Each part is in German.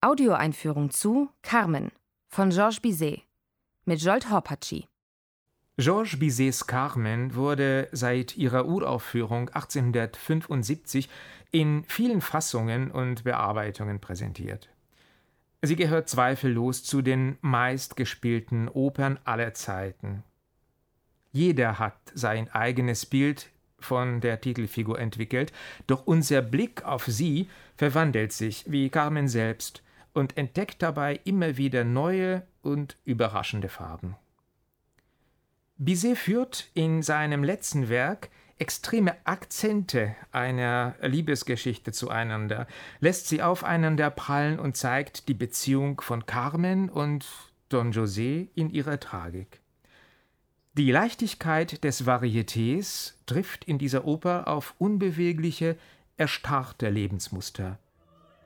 Audioeinführung zu Carmen von Georges Bizet mit Jolt Horpatschi. Georges Bizets Carmen wurde seit ihrer Uraufführung 1875 in vielen Fassungen und Bearbeitungen präsentiert. Sie gehört zweifellos zu den meistgespielten Opern aller Zeiten. Jeder hat sein eigenes Bild von der Titelfigur entwickelt, doch unser Blick auf sie verwandelt sich wie Carmen selbst und entdeckt dabei immer wieder neue und überraschende Farben. Bizet führt in seinem letzten Werk extreme Akzente einer Liebesgeschichte zueinander, lässt sie aufeinander prallen und zeigt die Beziehung von Carmen und Don José in ihrer Tragik. Die Leichtigkeit des Varietés trifft in dieser Oper auf unbewegliche, erstarrte Lebensmuster.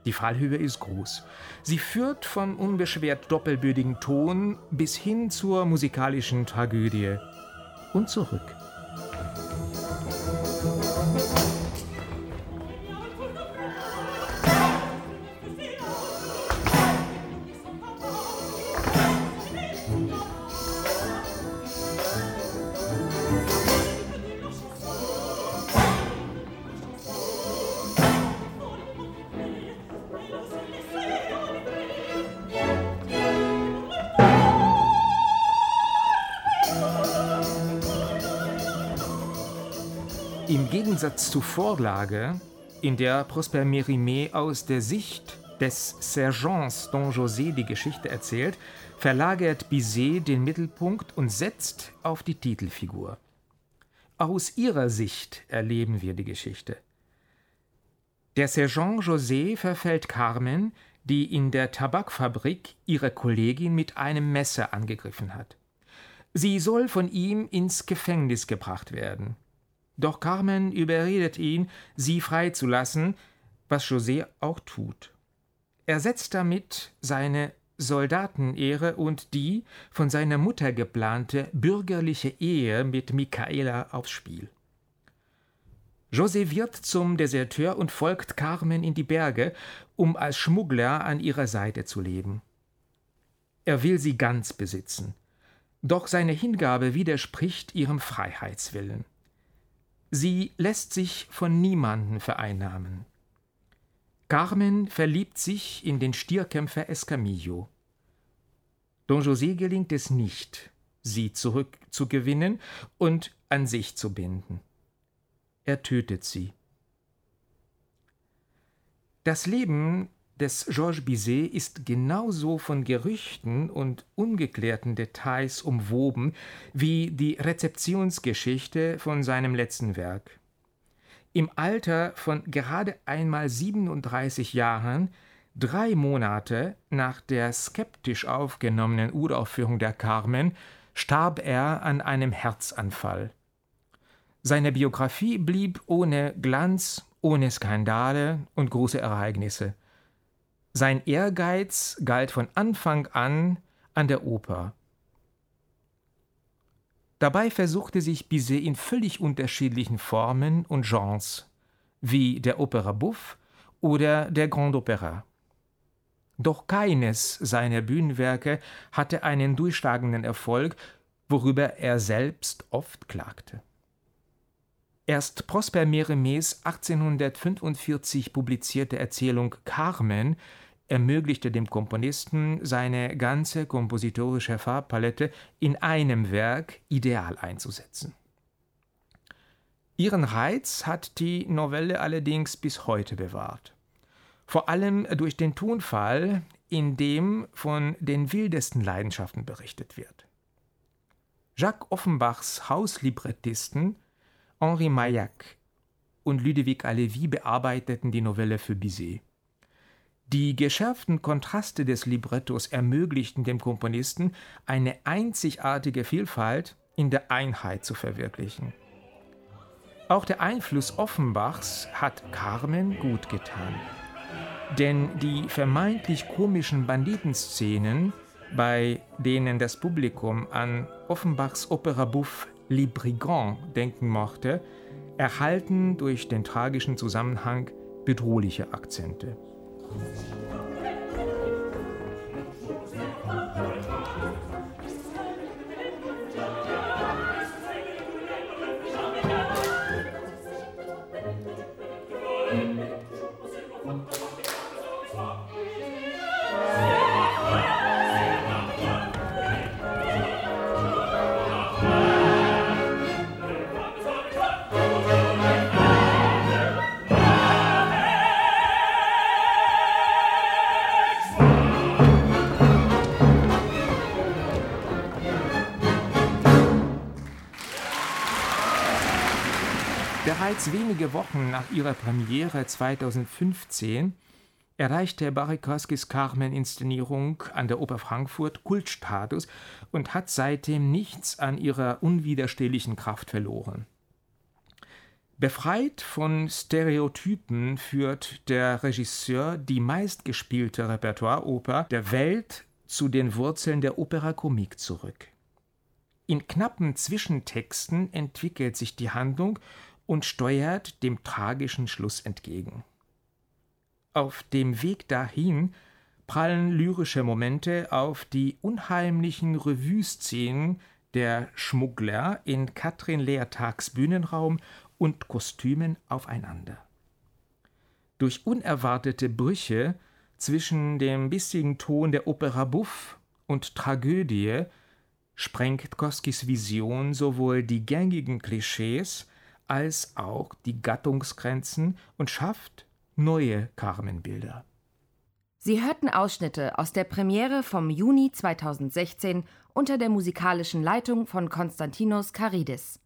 Die Fallhöhe ist groß. Sie führt vom unbeschwert doppelbödigen Ton bis hin zur musikalischen Tragödie und zurück. Im Gegensatz zur Vorlage, in der Prosper Mérimée aus der Sicht des Sergents Don José die Geschichte erzählt, verlagert Bizet den Mittelpunkt und setzt auf die Titelfigur. Aus ihrer Sicht erleben wir die Geschichte. Der Sergent José verfällt Carmen, die in der Tabakfabrik ihre Kollegin mit einem Messer angegriffen hat. Sie soll von ihm ins Gefängnis gebracht werden. Doch Carmen überredet ihn, sie freizulassen, was José auch tut. Er setzt damit seine Soldatenehre und die von seiner Mutter geplante bürgerliche Ehe mit Michaela aufs Spiel. José wird zum Deserteur und folgt Carmen in die Berge, um als Schmuggler an ihrer Seite zu leben. Er will sie ganz besitzen. Doch seine Hingabe widerspricht ihrem Freiheitswillen. Sie lässt sich von niemanden vereinnahmen. Carmen verliebt sich in den Stierkämpfer Escamillo. Don José gelingt es nicht, sie zurückzugewinnen und an sich zu binden. Er tötet sie. Das Leben des Georges Bizet ist genauso von Gerüchten und ungeklärten Details umwoben wie die Rezeptionsgeschichte von seinem letzten Werk. Im Alter von gerade einmal 37 Jahren, drei Monate nach der skeptisch aufgenommenen Uraufführung der Carmen, starb er an einem Herzanfall. Seine Biografie blieb ohne Glanz, ohne Skandale und große Ereignisse. Sein Ehrgeiz galt von Anfang an an der Oper. Dabei versuchte sich Bizet in völlig unterschiedlichen Formen und Genres, wie der Opera Buff oder der Grand Opera. Doch keines seiner Bühnenwerke hatte einen durchschlagenden Erfolg, worüber er selbst oft klagte. Erst Prosper Mérimées 1845 publizierte Erzählung Carmen ermöglichte dem Komponisten, seine ganze kompositorische Farbpalette in einem Werk ideal einzusetzen. Ihren Reiz hat die Novelle allerdings bis heute bewahrt. Vor allem durch den Tonfall, in dem von den wildesten Leidenschaften berichtet wird. Jacques Offenbachs Hauslibrettisten Henri Maillac und Ludovic Alevi bearbeiteten die Novelle für Bizet. Die geschärften Kontraste des Librettos ermöglichten dem Komponisten eine einzigartige Vielfalt in der Einheit zu verwirklichen. Auch der Einfluss Offenbachs hat Carmen gut getan. Denn die vermeintlich komischen Banditenszenen, bei denen das Publikum an Offenbachs Opera Bouffe Brigand denken mochte, erhalten durch den tragischen Zusammenhang bedrohliche Akzente. Bereits wenige Wochen nach ihrer Premiere 2015 erreichte Barikowskis Carmen-Inszenierung an der Oper Frankfurt Kultstatus und hat seitdem nichts an ihrer unwiderstehlichen Kraft verloren. Befreit von Stereotypen führt der Regisseur die meistgespielte Repertoireoper der Welt zu den Wurzeln der Opera Comique zurück. In knappen Zwischentexten entwickelt sich die Handlung und steuert dem tragischen Schluss entgegen. Auf dem Weg dahin prallen lyrische Momente auf die unheimlichen Revue-Szenen der Schmuggler in Katrin Leertags Bühnenraum und Kostümen aufeinander. Durch unerwartete Brüche zwischen dem bissigen Ton der Opera Buff und Tragödie sprengt Koskis Vision sowohl die gängigen Klischees als auch die Gattungsgrenzen und schafft neue Carmen-Bilder. Sie hörten Ausschnitte aus der Premiere vom Juni 2016 unter der musikalischen Leitung von Konstantinos Karidis.